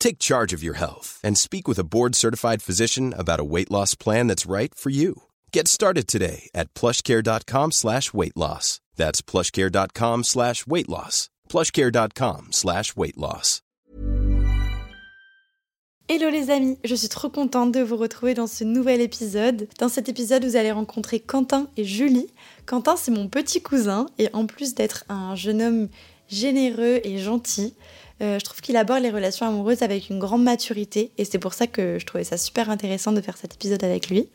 Take charge of your health and speak with a board-certified physician about a weight loss plan that's right for you. Get started today at plushcare.com slash weight loss. That's plushcare.com slash weight loss. plushcare.com slash weight loss. Hello les amis, je suis trop contente de vous retrouver dans ce nouvel épisode. Dans cet épisode, vous allez rencontrer Quentin et Julie. Quentin, c'est mon petit cousin et en plus d'être un jeune homme généreux et gentil, euh, je trouve qu'il aborde les relations amoureuses avec une grande maturité et c'est pour ça que je trouvais ça super intéressant de faire cet épisode avec lui.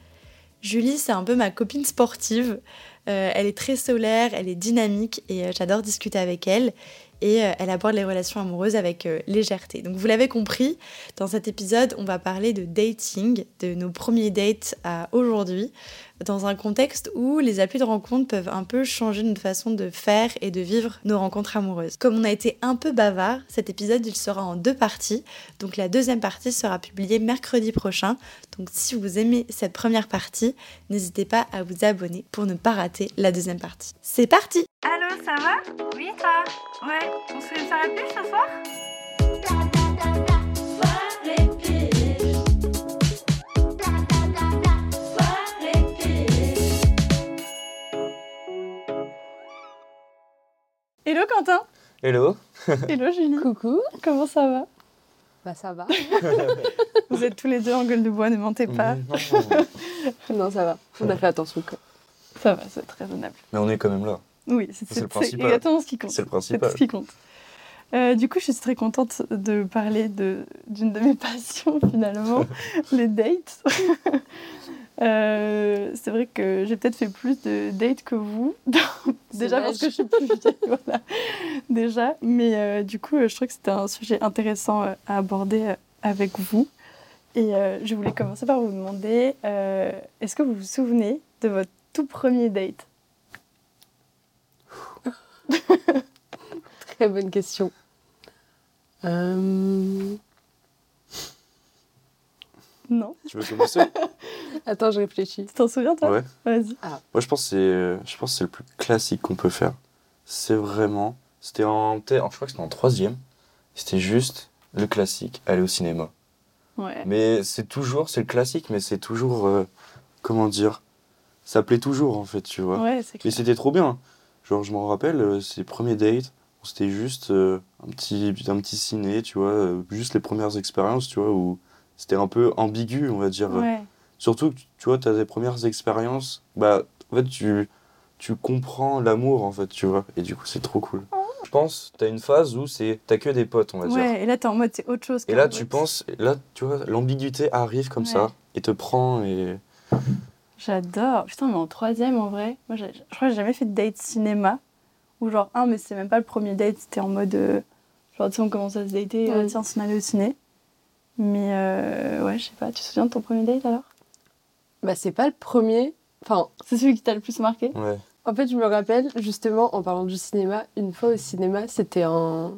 Julie, c'est un peu ma copine sportive. Euh, elle est très solaire, elle est dynamique et euh, j'adore discuter avec elle. Et elle aborde les relations amoureuses avec légèreté. Donc vous l'avez compris, dans cet épisode, on va parler de dating, de nos premiers dates à aujourd'hui, dans un contexte où les applis de rencontre peuvent un peu changer notre façon de faire et de vivre nos rencontres amoureuses. Comme on a été un peu bavard, cet épisode il sera en deux parties. Donc la deuxième partie sera publiée mercredi prochain. Donc si vous aimez cette première partie, n'hésitez pas à vous abonner pour ne pas rater la deuxième partie. C'est parti Allô, ça va? Oui, toi? Ouais, on se fait pub ce soir? Hello Quentin Hello. Hello Julie Coucou. Comment ça va? Bah ça va. Vous êtes tous les deux en gueule de bois, ne mentez pas. Non, non, ça va. On a fait attention quoi. Ça va, c'est très raisonnable. Mais on est quand même là. Oui, c'est le c'est principal. exactement ce qui compte. C'est le C'est principal. ce qui compte. Euh, du coup, je suis très contente de parler de- d'une de, mes passions finalement, les dates. Euh, c'est vrai que j'ai peut-être fait plus de dates que vous. Déjà parce que je suis plus vieille, voilà. Déjà. Mais euh, du coup, euh, je trouve que c'était un sujet intéressant à aborder avec vous. Et euh, je voulais commencer par vous demander, est-ce que vous vous souvenez de votre tout premier date? Très bonne question. Non Tu veux commencer Attends, je réfléchis. Tu t'en souviens toi Ouais. Vas-y. Moi, je pense que c'est, euh, je pense que c'est le plus classique qu'on peut faire. C'est vraiment, c'était en, je crois que c'était en troisième. C'était juste le classique, aller au cinéma. Ouais. Mais c'est toujours, c'est le classique, mais c'est toujours, euh, comment dire, ça plaît toujours en fait, tu vois. Ouais, c'est Et clair. c'était trop bien. Genre, je m'en rappelle, euh, ces premiers dates, c'était juste euh, un, petit, un petit ciné, tu vois, euh, juste les premières expériences, tu vois, où c'était un peu ambigu, on va dire. Ouais. Surtout que, tu vois, tu as des premières expériences, bah, en fait, tu, tu comprends l'amour, en fait, tu vois, et du coup, c'est trop cool. Je pense, tu as une phase où c'est t'as que des potes, on va dire. Ouais, et là, t'es en mode, c'est autre chose. Et là, tu penses, là, tu vois, l'ambiguïté arrive comme Ouais. ça, et te prend, et J'adore. Putain, mais en troisième, en vrai, moi, je crois que j'ai jamais fait de date cinéma. Ou genre, un, mais c'est même pas le premier date, c'était en mode. euh, genre, tu sais, on commence à se dater, euh, Ouais. tiens, on s'en allait au ciné. Mais euh, ouais, je sais pas, tu te souviens de ton premier date alors? Bah c'est pas le premier. Enfin, C'est celui qui t'a le plus marqué? Ouais. en fait, je me rappelle justement en parlant du cinéma, une fois au cinéma, c'était un.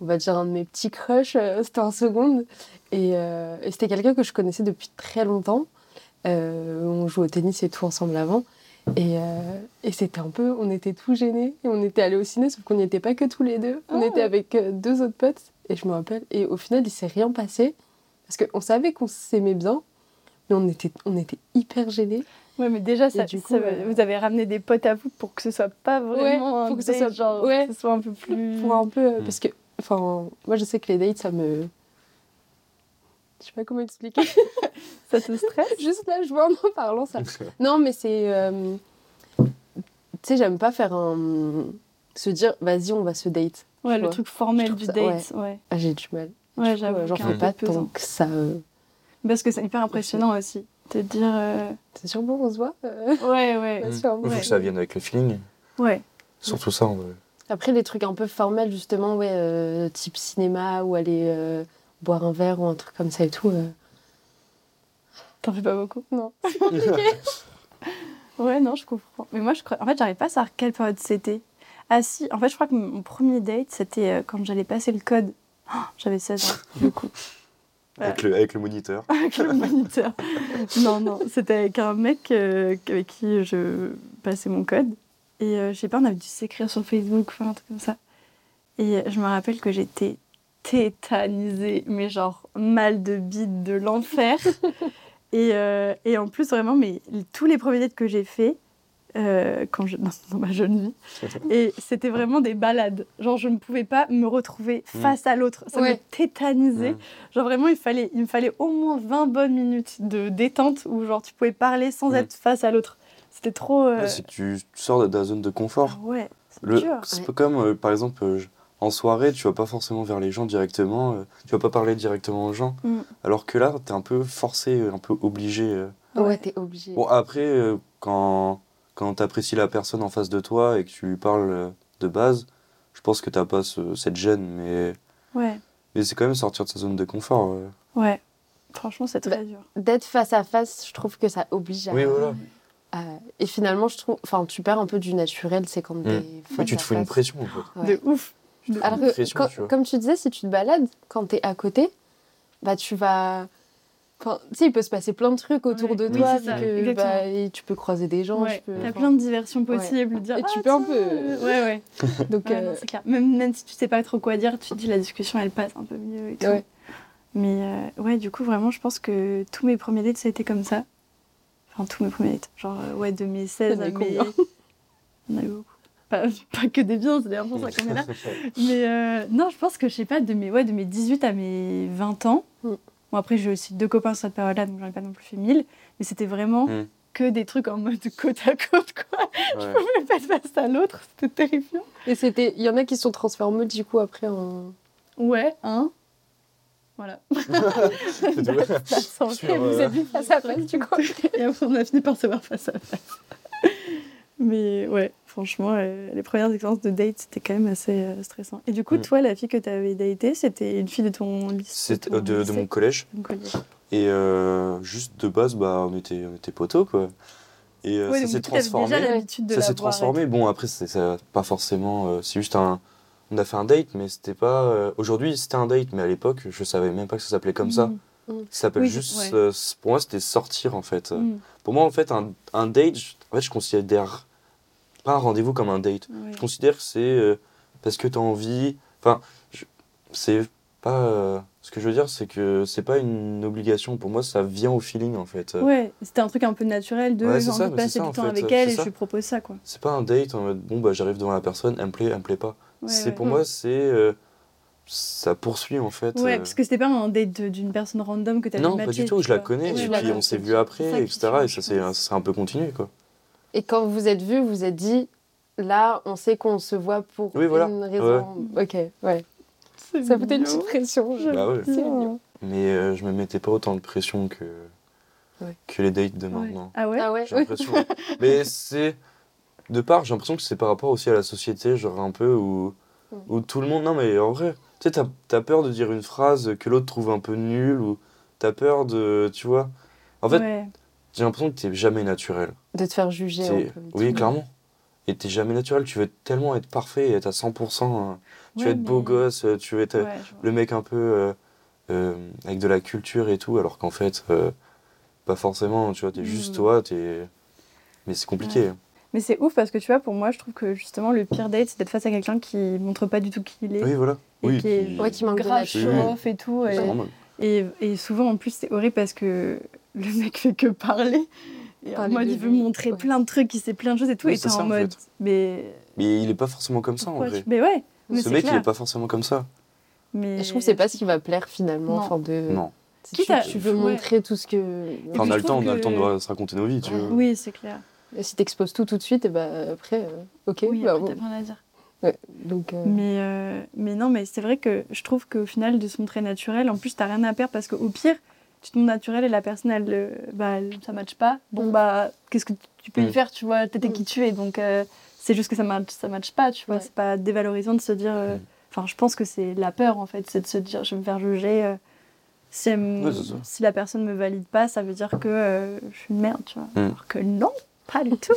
On va dire un de mes petits crushs, euh, c'était en seconde. Et, euh, et c'était quelqu'un que je connaissais depuis très longtemps. Euh, on joue au tennis et tout ensemble avant. Et, euh, et c'était un peu, on était tout gênés et on était allés au ciné, sauf qu'on n'y était pas que tous les deux. On Ah. était avec euh, deux autres potes et je me rappelle. Et au final, il s'est rien passé parce qu'on savait qu'on s'aimait bien, mais on était, on était hyper gênés. Ouais, mais déjà, ça, du ça- coup, euh, vous avez ramené des potes à vous pour que ce soit pas vraiment un pour que ce date, soit- genre, ouais. que ce soit un peu plus... Pour un peu, euh, Mm. parce que, enfin, moi je sais que les dates, ça me. Je sais pas comment expliquer. Ça te stresse? Juste là, je vois en en parlant ça. Non, mais c'est. euh, Tu sais, j'aime pas faire un. Se dire, vas-y, on va se date. Ouais, le vois. truc formel du ça- date, ouais. Ah, j'ai du mal. Ouais, euh, j'avoue. J'en a fais pas pesant. tant que ça. euh, Parce que c'est hyper impressionnant aussi. Te dire... euh, C'est sûr, bon, on se voit. euh, Ouais, ouais. Ouais, Il faut Ouais. que ça vienne avec le feeling. Ouais. Surtout ça, en vrai. Après, les trucs un peu formels, justement, ouais, euh, type cinéma ou aller euh, boire un verre ou un truc comme ça et tout. euh, T'en fais pas beaucoup Non. Ouais, non, je comprends. Mais moi, je crois... En fait, j'arrive pas à savoir quelle période c'était. Ah si, en fait, je crois que mon premier date, c'était euh, quand j'allais passer le code. Oh, J'avais 16 ans, du coup. Avec, le, avec le moniteur. avec le moniteur. Non, non, c'était avec un mec euh, avec qui je passais mon code. Et euh, je sais pas, on avait dû s'écrire sur Facebook, enfin un truc comme ça. Et je me rappelle que j'étais tétanisée, mais genre mal de bide de l'enfer. et, euh, et en plus, vraiment, mais tous les premiers dates que j'ai faits, euh, quand je, dans, dans ma jeune vie, et c'était vraiment des balades. Genre, je ne pouvais pas me retrouver face à l'autre. Ça me Ouais. tétanisait. Mm. Genre vraiment, il, fallait, il me fallait au moins 20 bonnes minutes de détente où genre tu pouvais parler sans Mm. être face à l'autre. C'était trop... euh, que tu tu sors de ta zone de confort. ah ouais, c'est. C'est comme, euh, par exemple, euh, je- en soirée, tu vas pas forcément vers les gens directement, euh, tu vas pas parler directement aux gens. Mm. Alors que là, t'es un peu forcé, un peu obligé. euh. Ouais, Ouais. t'es obligé. Bon, après, euh, quand, quand t'apprécies la personne en face de toi et que tu lui parles euh, de base, je pense que t'as pas ce- cette gêne, mais, Ouais, mais c'est quand même sortir de sa zone de confort. ouais. ouais. Franchement, c'est très Bah, dur. D'être face à face, je trouve que ça oblige à. Oui, voilà. à- Et finalement, je trouve. Enfin, tu perds un peu du naturel, c'est quand Mm. t'es face Oui, tu te fous une pression, en fait. Ouais. De ouf. Alors Une que, pression, quand- tu vois. comme tu disais, si tu te balades, quand t'es à côté, bah tu vas. Enfin, tu sais, il peut se passer plein de trucs autour Ouais. de Oui, toi, que, bah, et tu peux croiser des gens. Ouais, tu peux- t'as plein de diversions possibles. Dire, Et tu ah, peux un peu- euh, Ouais, ouais. Donc, Ouais, euh, non, c'est clair. Même, même si tu sais pas trop quoi dire, tu te dis la discussion elle passe un peu mieux et tout. Ouais. Mais euh, ouais, du coup, vraiment, je pense que tous mes premiers dates, ça a été comme ça. Enfin, tous mes premiers dates. Genre, euh, ouais, de mes 16 Il y en a à mes. combien Il y en a eu beaucoup. Pas, pas que des biens, c'est d'ailleurs pour ça qu'on est là. Mais euh, non, je pense que je sais pas, de mes, ouais, de mes 18 à mes 20 ans. Mm. Bon, après, j'ai aussi deux copains sur cette période-là, donc j'en ai pas non plus fait 1000. Mais c'était vraiment Mm. que des trucs en mode côte à côte, quoi. Ouais. Même pas de face à l'autre, c'était terrifiant. Et c'était. Il y en a qui sont transformés du coup après en. Ouais, hein. Voilà. Ça sent Sur, que euh, vous êtes vu face à face, du coup. Et après, on a fini par se voir face à face. Mais ouais, franchement, euh, les premières expériences de date, c'était quand même assez euh, stressant. Et du coup, Mm. toi, la fille que tu avais datée, c'était une fille de ton lycée ton de, mon collège. Et euh, juste de base, bah, on était, on était potos, quoi. Et euh, ça s'est transformé. déjà l'habitude de Ça s'est et transformé. Bon, après, c'est pas forcément. euh, c'est juste un. On a fait un date, mais c'était pas. euh, Aujourd'hui, c'était un date, mais à l'époque, je savais même pas que ça s'appelait comme ça. Mm. Ça s'appelle Oui, juste. ouais. pour moi, c'était sortir, en fait. Mm. Pour moi, en fait, un, un date, je- en fait, je considère pas un rendez-vous comme un date. Je considère que c'est euh, parce que tu as envie. Enfin, c'est pas. euh, ce que je veux dire, c'est que c'est pas une obligation. Pour moi, ça vient au feeling, en fait. Ouais, c'était un truc un peu naturel de Ouais, j'ai c'est envie de c'est passer du temps fait, avec elle c'est et ça. je lui propose ça, quoi. C'est pas un date en mode bon bah j'arrive devant la personne, elle me plaît, elle me plaît pas. Ouais, c'est ouais. pour moi c'est euh, ça poursuit en fait. Ouais, euh, parce que c'était pas un date d'une personne random que tu non pas du tout, je la connais et puis on c'est s'est vu après etc. et ça s'est un peu continué quoi. Et quand vous êtes vus, vous vous êtes dit, là, on sait qu'on se voit pour Oui, voilà. une raison. Ok, ouais. Ça foutait une petite pression. je- Bah ouais. C'est mignon. Mais euh, je me mettais pas autant de pression que Ouais. que les dates de Ouais. maintenant. Ah ouais Ah ouais J'ai l'impression. Mais c'est de part, j'ai l'impression que c'est par rapport aussi à la société, genre un peu où, où tout le monde. Non, mais en vrai, tu sais, t'as as peur de dire une phrase que l'autre trouve un peu nulle ou t'as peur de. Tu vois En fait, Ouais. j'ai l'impression que t'es jamais naturel. De te faire juger. C'est- un peu. Oui, clairement. Et t'es jamais naturel, tu veux tellement être parfait et être à 100%. euh, Tu Ouais, veux être beau gosse, tu veux être Ouais, le mec un peu euh, euh, avec de la culture et tout, alors qu'en fait, euh, pas forcément, tu vois, t'es juste Mm. toi, t'es. Mais c'est compliqué. Mais c'est ouf parce que tu vois, pour moi, je trouve que justement, le pire date, c'est d'être face à quelqu'un qui montre pas du tout qui il est. Oui, voilà. Et Oui, qui est Ouais, qui manque de grave show-off et tout. c'est Et, normal. et, et souvent, en plus, c'est horrible parce que le mec fait que parler. Et en mode, il veut lui, montrer ouais. plein de trucs, il sait plein de choses et tout. Oui, et t'es en en mode, fait. mais. Mais il est pas forcément comme ça en vrai. tu- Mais ouais. mais Ce c'est mec, il est pas forcément comme ça. Mais... Et je trouve que c'est pas ce qui va plaire finalement. Non. Enfin, de... Non. Si tu, veux ouais. montrer tout ce que. Enfin, on a le temps, on a le temps de se raconter nos vies, tu vois. Oui, c'est clair. Et Si t'exposes tout tout de suite, et bah après, euh, ok. Oui, bah, après, bon. t'as rien à dire. Donc, euh, Mais, euh, mais non, mais c'est vrai que je trouve qu'au final, de se montrer naturel, en plus, t'as rien à perdre parce qu'au pire, tu te montres naturel et la personne, elle, euh, bah, elle- ça matche pas. Bon, Mm. bah, qu'est-ce que tu peux y Mm. faire, tu vois? T'étais Mm. qui tu es, donc euh, c'est juste que ça matche, ça matche pas, tu vois. Ouais. C'est pas dévalorisant de se dire. euh. Enfin, je pense que c'est la peur, en fait, c'est de se dire, je vais me faire juger. euh, si, Ouais, si la personne me valide pas, ça veut dire que euh, je suis une merde, tu vois. Mm. Alors que non, pas du tout.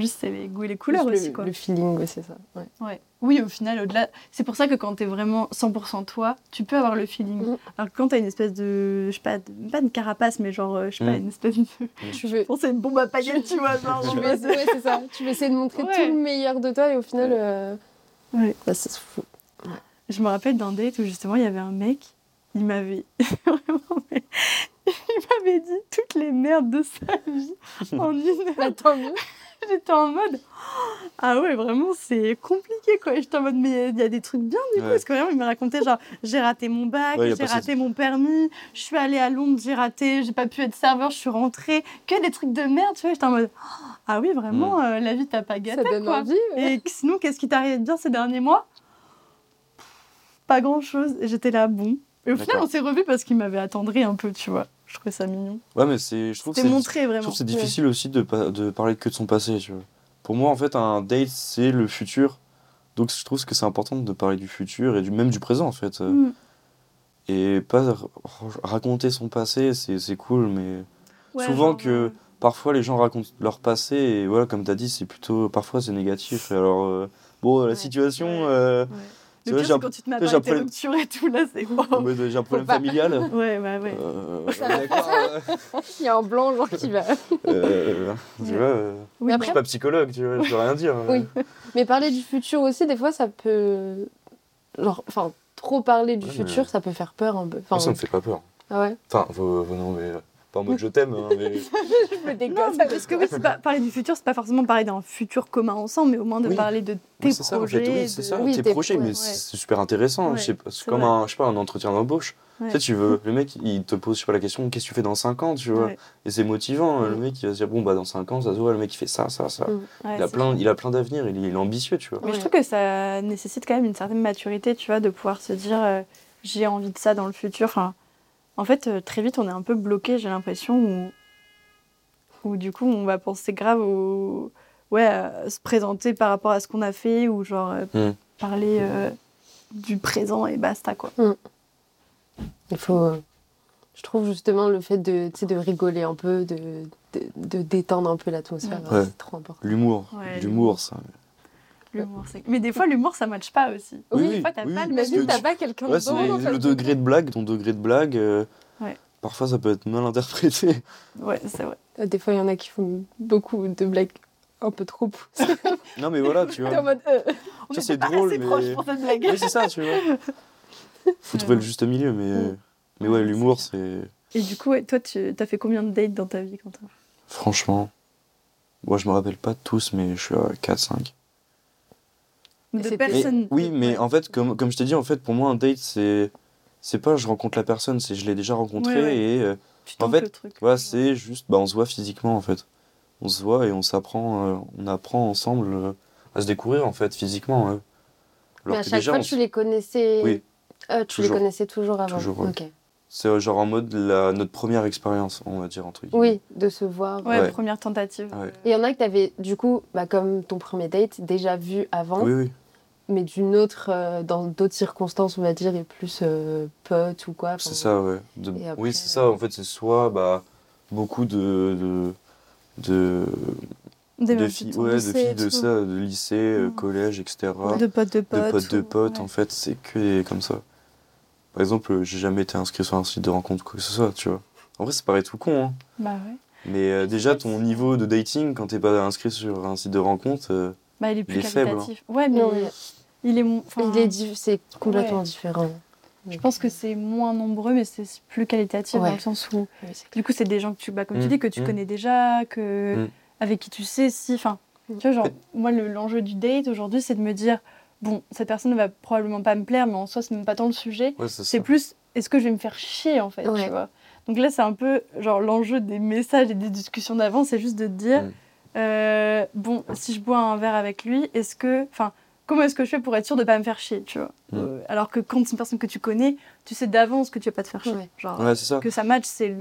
Juste, c'est les goûts et les couleurs juste aussi, le, quoi. le feeling, ouais, c'est ça. Ouais. Ouais. Oui, au final, au-delà. C'est pour ça que quand t'es vraiment 100% toi, tu peux avoir le feeling. Mhm. Alors que quand t'as une espèce de. Je sais pas, de- pas une carapace, mais genre, euh, je sais pas, Mhm. une espèce de. Tu veux, Bon, c'est une bombe à paillettes, tu vois. Genre, tu veux, ouais, c'est ça. Tu veux essayer de montrer Ouais. tout le meilleur de toi et au final, euh, Ouais. bah, c'est fou. Je me rappelle d'un date où justement, il y avait un mec, il m'avait. Vraiment, mais- Il m'avait dit toutes les merdes de sa vie en une heure. Tant mieux. J'étais en mode. Ah ouais, vraiment, c'est compliqué quoi. J'étais en mode, mais il y a des trucs bien du coup. Parce que vraiment, il m'a raconté genre, j'ai raté mon bac, Ouais, j'ai raté mon permis, je suis allée à Londres, j'ai raté, j'ai pas pu être serveur, je suis rentrée. Que des trucs de merde, tu vois. J'étais en mode, ah oui, vraiment, euh, la vie t'a pas gâté Ça donne quoi. envie. ouais. Et sinon, qu'est-ce qui t'est arrivé de bien ces derniers mois? Pas grand chose. Et j'étais là, bon. Et au final, on s'est revus parce qu'il m'avait attendri un peu, tu vois. Je trouvais ça mignon. Ouais, mais c'est, je trouve que c'est, montré je vraiment. trouve c'est difficile aussi de, de parler que de son passé, tu vois. Pour moi, en fait, un date, c'est le futur. Donc, je trouve que c'est important de parler du futur et du, même du présent, en fait. Mm. Et pas raconter son passé, c'est, cool, mais Ouais, souvent genre, que euh, parfois les gens racontent leur passé et voilà, comme tu as dit, c'est plutôt. Parfois, c'est négatif. Alors, euh, bon, la Ouais. situation. Euh, Le pire, c'est quand tu te mets à parler problème- et tout, là, c'est mode, j'ai un problème pas. familial. Ouais, ouais, ouais. Euh, ouais, d'accord. Il y a un blanc, genre, qui va. euh, tu vois, euh, je suis pas psychologue, tu vois, je peux rien dire. Oui. Mais parler du futur aussi, des fois, ça peut. Genre, enfin, trop parler du Ouais, futur, mais- ça peut faire peur un peu. Enfin, ça me fait pas peur. ah ouais. Enfin, non, mais pas en mode je t'aime, hein, mais. Je me Non, mais parce que oui, c'est pas, parler du futur, c'est pas forcément parler d'un futur commun ensemble, mais au moins de Oui. parler de tes Oui, ça, en projets. fait, oui, c'est de- ça, tes tes projets, pro- mais ouais. c'est super intéressant. Ouais, c'est comme vrai. un, je sais pas, un entretien d'embauche. Ouais. Tu sais, tu veux, le mec, il te pose, je sais pas, la question, qu'est-ce que tu fais dans 5 ans, tu vois? Ouais. Et c'est motivant, le Mm. mec, il va se dire, bon, bah, dans 5 ans, ça se voit, le mec, il fait ça, ça, ça. Mm. Ouais, il, a plein, il a plein d'avenir, il, est- il est ambitieux, tu vois. Mais je trouve que ça nécessite quand même une certaine maturité, tu vois, de pouvoir se dire euh, j'ai envie de ça dans le futur. Enfin, en fait, euh, très vite, on est un peu bloqué, j'ai l'impression, où, où du coup, on va penser grave au. Ouais, à se présenter par rapport à ce qu'on a fait, ou genre euh, Mm. parler euh, du présent et basta, quoi. Il faut. Je trouve justement le fait de, tu sais, de rigoler un peu, de, de, de détendre un peu l'atmosphère, Ouais. c'est trop important. L'humour, Ouais, l'humour, ça. L'humour, c'est- Mais des fois, l'humour, ça match pas aussi. Oui, des fois, t'as oui, pas Imagine, t'as tu- pas quelqu'un Ouais, c'est dedans. le degré de blague, ton degré de blague. euh, Ouais. Parfois, ça peut être mal interprété. Ouais, c'est vrai. Euh, Des fois, il y en a qui font beaucoup de blagues un peu trop poussées. Non, mais voilà, tu T'es en vois. mode. euh, On Ça, était c'est pas drôle, assez mais- proches pour cette blague. Oui, c'est ça, tu vois. Faut trouver le juste milieu, mais. Mais ouais, l'humour, c'est. Et du coup, toi, tu as fait combien de dates dans ta vie, Quentin? Franchement. Moi, je me rappelle pas tous, mais je suis à 4-5. De c'était- Mais- personnes. oui, mais en fait, comme, comme je t'ai dit, en fait, pour moi, un date, c'est. C'est pas je rencontre la personne, c'est je l'ai déjà rencontrée Ouais, ouais. et. euh, Tu en fait, truc. voilà, c'est juste. Bah, on se voit physiquement, en fait. On se voit et on s'apprend. euh, on apprend ensemble euh, à se découvrir, en fait, physiquement. euh. Mais Alors à que chaque déjà, fois, on tu les connaissais. Oui. Euh, tu Toujours. les connaissais toujours avant. Toujours, ouais. Ok. C'est genre en mode la, notre première expérience, on va dire, entre guillemets. Oui, de se voir. Ouais, Ouais. première tentative. Ouais. Et il y en a que t'avais, du coup, bah, comme ton premier date, déjà vu avant, Oui, oui, mais d'une autre, euh, dans d'autres circonstances, on va dire, et plus euh, pote ou quoi. c'est ça, ouais. De- Et après, oui, c'est ça, en fait, c'est soit bah, beaucoup de. de, de filles, ouais, de filles de ça, de lycée, euh, collège, etc. De potes de potes. de potes de ou- potes, ouais. en fait, c'est que des- comme ça. Par exemple, j'ai jamais été inscrit sur un site de rencontre, quoi que ce soit, tu vois. En vrai, ça paraît tout con, hein. Bah ouais. Mais euh, déjà, ton niveau de dating, quand t'es pas inscrit sur un site de rencontre, euh, Bah, il est plus Il est faible, hein. qualitatif. Ouais, mais Non, mais il est. mon- enfin, il est di- c'est complètement Ouais. différent. Je pense que c'est moins nombreux, mais c'est plus qualitatif Ouais. dans le sens où, Oui, du coup, c'est des gens que tu, bah, comme tu Mm, dis, que tu mm. connais déjà, que Mm. avec qui tu sais si. Enfin, tu vois, genre, moi, le- l'enjeu du date aujourd'hui, c'est de me dire, bon, cette personne ne va probablement pas me plaire, mais en soi, c'est même pas tant le sujet. ouais, c'est plus, est-ce que je vais me faire chier, en fait, Ouais. tu vois. Donc là, c'est un peu, genre, l'enjeu des messages et des discussions d'avant, c'est juste de te dire, euh, bon, si je bois un verre avec lui, est-ce que. Enfin, comment est-ce que je fais pour être sûr de pas me faire chier, tu vois Mm. Euh, Alors que quand c'est une personne que tu connais, tu sais d'avance que tu vas pas te faire chier. Ouais. Genre, Ouais, ça. que ça match, c'est.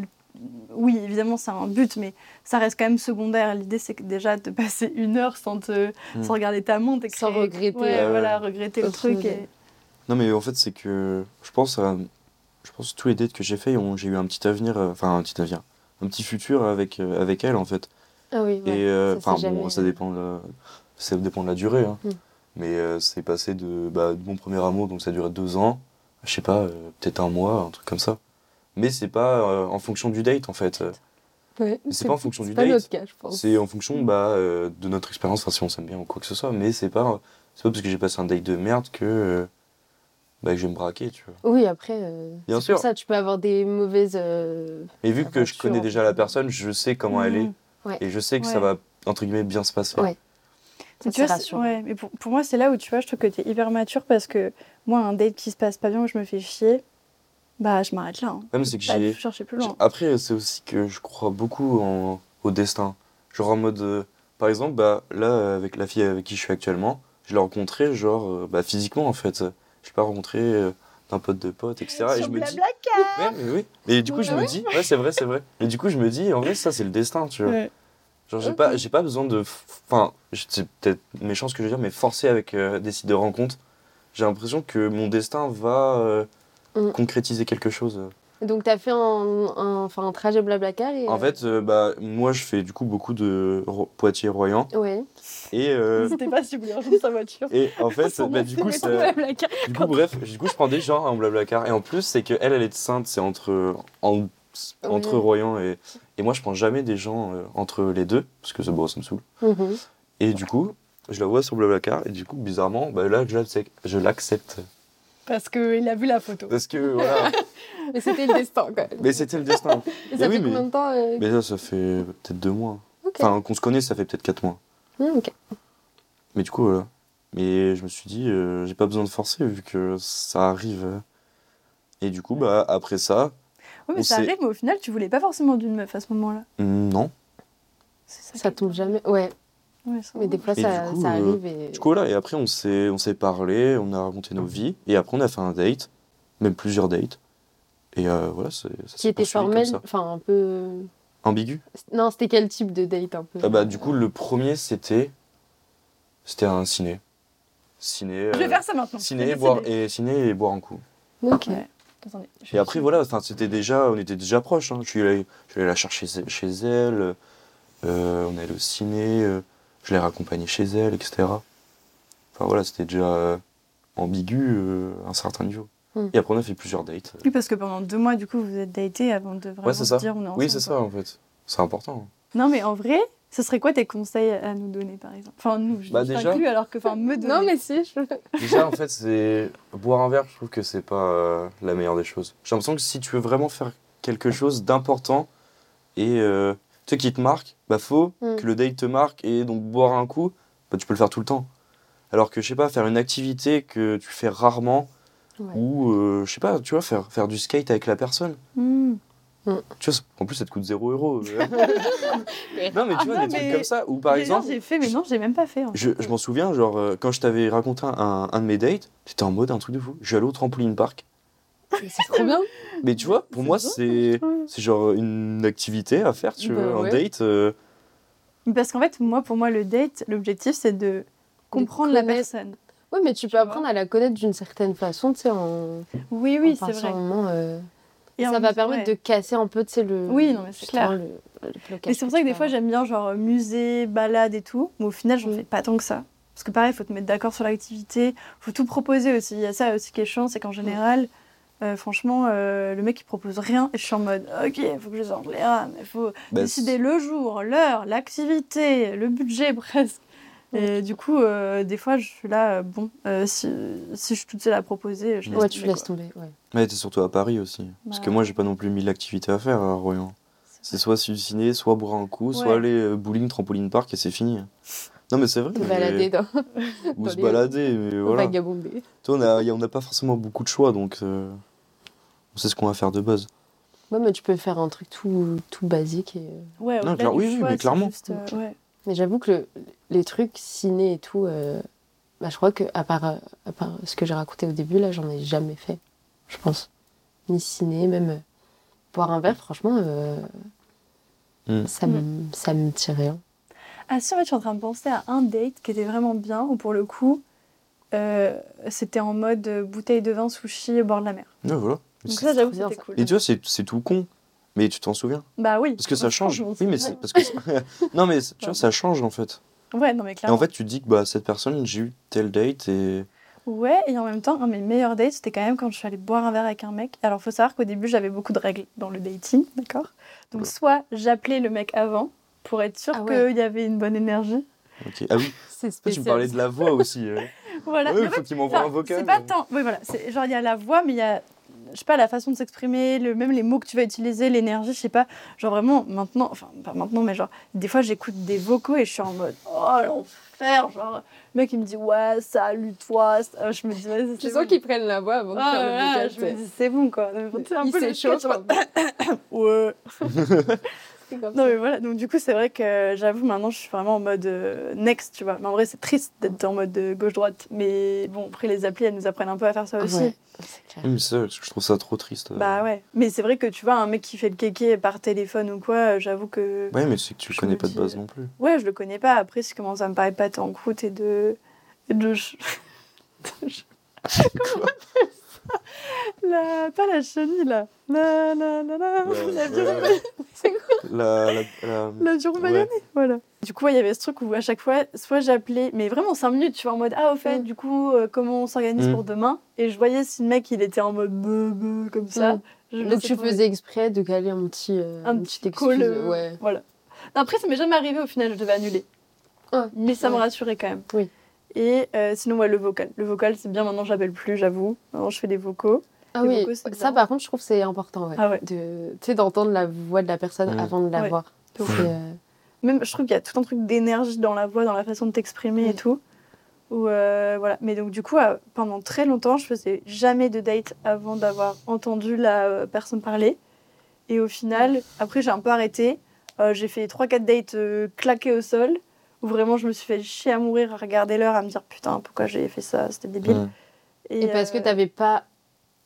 Oui, évidemment, c'est un but, mais ça reste quand même secondaire. L'idée, c'est que déjà de passer une heure sans, te... Mm. sans regarder ta montre et Sans créer- regretter. Ouais, ouais. voilà, regretter le truc. Et... Non, mais en fait, c'est que je pense à. Je pense que tous les dates que j'ai fait, ont- j'ai eu un petit avenir, euh, enfin un petit avenir, un petit futur avec, euh, avec elle en fait. Ah oui, ouais, Et euh, enfin jamais- bon, ça dépend de, ça dépend de la durée. hein. Mm. Mais euh, c'est passé de, bah, de mon premier amour, donc ça a duré deux ans, je sais pas, euh, peut-être un mois, un truc comme ça. Mais c'est pas euh, en fonction du date en fait. Ouais, c'est pas en fonction du pas date. notre cas, je pense. C'est en fonction bah, euh, de notre expérience, enfin si on s'aime bien ou quoi que ce soit. Mais c'est pas, c'est pas parce que j'ai passé un date de merde que, euh, bah, que je vais me braquer, tu vois. Oui, après, euh, Bien sûr. pour ça, tu peux avoir des mauvaises. Et vu que je connais déjà la personne, je sais comment elle est. Mm. Ouais. Et je sais que ça va, entre guillemets, bien se passer. Ça, c'est rassurant. ouais, mais pour, pour moi, c'est là où tu vois, je trouve que tu es hyper mature parce que moi, un date qui se passe pas bien, où je me fais chier, bah, je m'arrête là. Hein. Même c'est que j'ai. chercher plus loin. Après, c'est aussi que je crois beaucoup en- au destin. Genre en mode. euh, par exemple, bah, là, avec la fille avec qui je suis actuellement, je l'ai rencontrée, genre, euh, bah, physiquement en fait. Je l'ai pas rencontrée euh, d'un pote de pote, etc. et je me dis. Ouais, mais oui. Et du coup, je me dis. Ouais, c'est vrai, c'est vrai. Et du coup, je me dis, en vrai, ça, c'est le destin, tu vois. Ouais. Genre, j'ai pas, j'ai pas besoin de. Enfin, c'est peut-être méchant ce que je veux dire, mais forcer avec euh, des sites de rencontres. J'ai l'impression que mon destin va euh, Mm. concrétiser quelque chose. Donc, tu as fait un, un, enfin, un trajet Blablacar et. En fait, euh, bah, moi, je fais du coup beaucoup de Ro- Poitiers-Royan. Ouais. Et, euh, N'hésitez pas si voulez rejoindre sa voiture. et en fait, bah, du c'est coup, ça- du coup, bref, du coup, je prends des gens en Blablacar. Et en plus, c'est que elle, elle est de Sainte, c'est entre, en- entre Ouais. Royan et. Et moi, je prends jamais des gens euh, entre les deux, parce que ça, bon, ça me saoule. Mhm. Et du coup, je la vois sur Blablacar. Et du coup, bizarrement, bah, là, je l'accepte. Je l'accepte. Parce qu'il a vu la photo. Parce que, voilà. Mais c'était le destin, quand même. Mais c'était le destin. Et ça oui, fait combien de temps euh, Mais là, ça fait peut-être deux mois. Enfin, qu'on se connaît, ça fait peut-être quatre mois. Hmm, ok. Mais du coup, voilà. Mais je me suis dit, euh, j'ai pas besoin de forcer vu que ça arrive. Et du coup, bah, après ça, Oui, mais On ça arrive, mais au final, tu voulais pas forcément d'une meuf à ce moment-là. hmm, non. C'est Ça qui- tombe jamais. Ouais, Ouais, ça mais des fois, Et ça, coup, ça euh, arrive et. Du coup, voilà. Et après, on s'est, on s'est parlé, on a raconté nos vies. Et après, on a fait un date, même plusieurs dates. Et euh, voilà, c'est, ça Qui s'est était formel, ça. enfin, un peu. Ambigu. Non, c'était quel type de date un peu Ah bah, du coup, le premier, c'était. C'était un ciné. Ciné. Je vais euh, faire ça maintenant. Ciné, boire, et ciné et boire un coup. Ok. Ouais. Attendez, Et suis- après, voilà, c'était déjà, on était déjà proches. Hein. Je suis allé, je suis allé la chercher chez elle, euh, on est allé au ciné, euh, je l'ai raccompagnée chez elle, etc. Enfin voilà, c'était déjà euh, ambigu euh, à un certain niveau. Hmm. Et après, on a fait plusieurs dates. Oui, parce que pendant deux mois, du coup, vous êtes datés avant de vraiment Ouais, se ça. dire on est ensemble. Oui, c'est ça, en fait. C'est important. Non, mais en vrai, ce serait quoi tes conseils à nous donner, par exemple? Enfin, nous, je Bah, je déjà- t'inclus, alors que, enfin, me donner. Non, mais si, je. Déjà, en fait, c'est boire un verre, je trouve que c'est pas euh, la meilleure des choses. J'ai l'impression que si tu veux vraiment faire quelque chose d'important et euh, tu sais qui te marque, bah faut Mm. que le date te marque et donc boire un coup, bah tu peux le faire tout le temps. Alors que je sais pas, faire une activité que tu fais rarement Ouais. ou euh, je sais pas, tu vois, faire, faire du skate avec la personne. Hmm. Tu vois, en plus ça te coûte 0 euros. non mais tu Ah vois, non, des trucs comme ça. Ou par exemple, J'ai fait, mais non, j'ai même pas fait. en je, fait. je m'en souviens, genre, euh, quand je t'avais raconté un, un de mes dates, j'étais en mode un truc de fou. Je suis allé au trampoline park. C'est trop bien. Mais tu vois, pour moi, c'est c'est genre une activité à faire, tu Bah vois, un ouais. date. euh, Parce qu'en fait, moi, pour moi, le date, l'objectif, c'est de comprendre la personne. Oui, mais tu peux apprendre à la connaître d'une certaine façon, tu sais, en. Oui, oui, c'est vrai. un moment, euh, Et ça va permettre ouais. de casser un peu, tu sais, le. Oui, non, mais c'est clair. Le, Et c'est pour ça que des fois, j'aime bien genre musée, balade et tout. Mais au final, j'en Mm. fais pas tant que ça. Parce que pareil, il faut te mettre d'accord sur l'activité. faut tout proposer aussi. Il y a ça aussi qui est chiant, c'est qu'en général, euh, franchement, euh, le mec il propose rien et je suis en mode ok, il faut que je sorte les rames, il faut Bah, décider le jour, l'heure, l'activité, le budget presque. Et du coup, euh, des fois, je suis là, euh, bon, euh, si, si je suis toute seule à proposer, je laisse Ouais, tu tomber, laisses quoi. tomber. Ouais. Ouais, t'es surtout à Paris aussi. Parce que Bah. moi, j'ai pas non plus mille activités à faire à Royan. C'est soit se ciné, soit boire un coup, soit aller euh, bowling, trampoline park et c'est fini. Non, mais c'est vrai. Mais- balader dans Ou dans se les- balader, mais voilà. vagabonder. Toi, on a- n'a pas forcément beaucoup de choix, donc euh, on sait ce qu'on va faire de base. Ouais, mais tu peux faire un truc tout, tout basique. Et... Ouais, Non, clair- oui, oui, choix, mais clairement. juste, euh, ouais. Mais j'avoue que le- les trucs ciné et tout, euh, bah, je crois que à part, euh, à part ce que j'ai raconté au début, là, j'en ai jamais fait, je pense. Ni ciné, même euh, boire un verre, franchement, euh, Mm. ça, me, ça me tire rien. Ah si, en fait, je suis en train de penser à un date qui était vraiment bien, où pour le coup, euh, c'était en mode bouteille de vin sushi au bord de la mer. Ouais, voilà. Mais Donc ça, j'avoue, c'était cool. Et tu vois, c'est c'est tout con. Mais tu t'en souviens? Bah oui. Parce que ça change. Oui, mais c'est parce que. non, mais tu vois, ça change en fait. Ouais, non mais Et clairement. en fait, tu te dis que bah, cette personne, j'ai eu tel date et. Ouais, et en même temps, un de mes meilleurs dates, c'était quand même quand je suis allée boire un verre avec un mec. Alors, faut savoir qu'au début, j'avais beaucoup de règles dans le dating, d'accord? Donc, Ouais. soit j'appelais le mec avant pour être sûre Ah ouais. qu'il y avait une bonne énergie. Ok. Ah oui, C'est toi, tu spécial. me parlais de la voix aussi. euh. Voilà. Ouais, Mais il faut qu'il m'envoie un vocal. C'est pas tant. Oui, voilà. C'est genre il y a la voix, mais il y a, je sais pas, la façon de s'exprimer, le même les mots que tu vas utiliser, l'énergie, je sais pas. Genre vraiment maintenant, enfin pas maintenant, mais genre des fois j'écoute des vocaux et je suis en mode oh l'enfer, genre le mec il me dit ouais salut toi, ça- je me dis ouais, Tu c'est sens bon. qu'ils prennent la voix avant de Ah, faire ouais, le vocal. je me c'est- dis c'est bon quoi. C'est un Il peu le s'échauffe. sketch, ouais. C'est comme Non ça. mais voilà, donc du coup c'est vrai que j'avoue maintenant je suis vraiment en mode euh, next, tu vois. Mais en vrai c'est triste d'être en mode euh, gauche-droite. Mais bon après les applis elles nous apprennent un peu à faire ça aussi. ouais, c'est clair. Oui, mais ça, je trouve ça trop triste. euh. Bah ouais. Mais c'est vrai que tu vois un mec qui fait le kéké par téléphone ou quoi, j'avoue que... Ouais, mais c'est que tu Je connais pas de base non plus. Ouais je le connais pas. Après si commence à me parler pâte en croûte et de... Et de... Comment on appelle ça la... Pas la chenille là. La... La... La... La... Ouais, la ouais, viande- ouais. C'est quoi La, la, la- La viande Ouais. voilà. Du coup, ouais, il y avait ce truc où à chaque fois, soit j'appelais, mais vraiment 5 minutes, tu vois, en mode Ah, au fait, Mm. du coup, euh, comment on s'organise Mm. pour demain? Et je voyais si le mec, il était en mode comme ça. Mm. je Donc tu faisais exprès de caler un petit, euh, un petit excuse. euh, Ouais. Voilà. Après, ça m'est jamais arrivé au final, je devais annuler. Ah, Mais ça me ouais. rassurait quand même. Oui. Et euh, sinon, ouais, le vocal. Le vocal, c'est bien maintenant, j'appelle plus, j'avoue. Maintenant, je fais des vocaux. Ah Les oui, vocaux, ça par contre, je trouve que c'est important. Ouais. Ah ouais. De, tu sais, d'entendre la voix de la personne Mm. avant de la Ouais. voir. Euh, Même, je trouve qu'il y a tout un truc d'énergie dans la voix, dans la façon de t'exprimer et Oui. tout. Ou euh, voilà. Mais donc, du coup, euh, pendant très longtemps, je faisais jamais de date avant d'avoir entendu la euh, personne parler. Et au final, après, j'ai un peu arrêté. Euh, j'ai fait 3-4 dates euh, claquées au sol, où vraiment je me suis fait chier à mourir à regarder l'heure, à me dire putain, pourquoi j'ai fait ça, c'était débile. Et, parce que euh, tu n'avais pas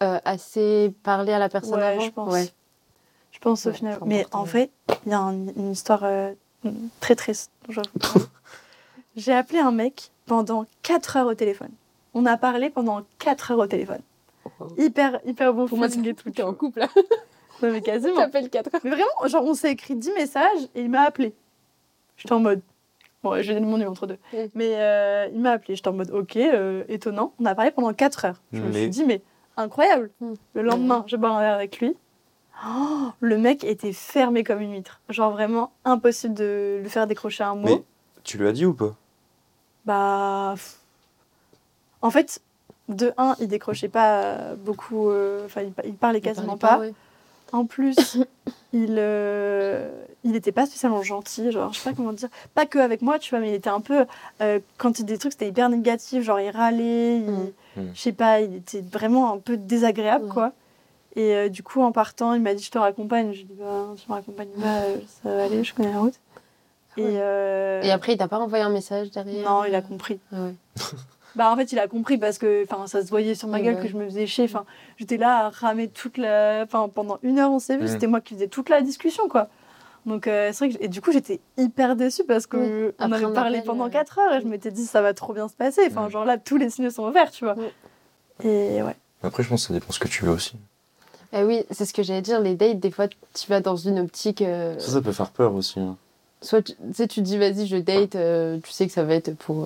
euh, assez parlé à la personne Ouais, avant. je pense. Ouais. Je pense au Ouais, final. Mais important, en fait, il y a un- une histoire euh, très triste. J'ai appelé un mec pendant 4 heures au téléphone. On a parlé pendant 4 heures au téléphone. Hyper, hyper bon Pour moi, et tout. t'es en couple là. Non, mais quasiment. T'appelles 4 heures. Mais vraiment, genre, on s'est écrit 10 messages et il m'a appelé. J'étais en mode. Bon, j'ai donné mon numéro entre deux. Mais euh, il m'a appelé. J'étais en mode, ok, euh, étonnant. On a parlé pendant 4 heures. Je me suis dit, mais incroyable. Mm. Le lendemain, je bois un verre avec lui. Oh, le mec était fermé comme une huître. Genre vraiment impossible de lui faire décrocher un mot. Mais tu lui as dit ou pas? Bah. pff. En fait, de un, il décrochait pas beaucoup. euh, Enfin, il, pa- il parlait quasiment pas. En plus, il, euh, il était pas spécialement gentil, genre, je sais pas comment dire. Pas que avec moi, tu vois, mais il était un peu. euh, quand il disait des trucs, c'était hyper négatif, genre, il râlait, il- Mm. Mm. je sais pas, il était vraiment un peu désagréable, Ouais. quoi. Et euh, du coup, en partant, il m'a dit Je te raccompagne. Je lui ai dit bah, Tu me raccompagnes pas, ça va aller, je connais la route. Ouais. euh, Et après, il t'a pas envoyé un message derrière? Non, il a compris. Ah ouais. Bah en fait il a compris parce que enfin ça se voyait sur ma gueule bah que je me faisais chier. Enfin j'étais là à ramer toute la, enfin pendant une heure on s'est vu. C'était moi qui faisais toute la discussion quoi. Donc euh, c'est vrai que et du coup j'étais hyper déçue parce que Oui. on Après avait parlé appel, pendant euh, 4 heures et je m'étais dit ça va trop bien se passer. Enfin genre là tous les signaux sont ouverts tu vois. Et ouais. Après, je pense que ça dépend ce que tu veux aussi. Eh oui, c'est ce que j'allais dire. Les dates, des fois, tu vas dans une optique. euh, Ça, ça peut faire peur aussi. hein. soit tu tu sais, tu te dis, vas-y, je date, euh, tu sais que ça va être pour.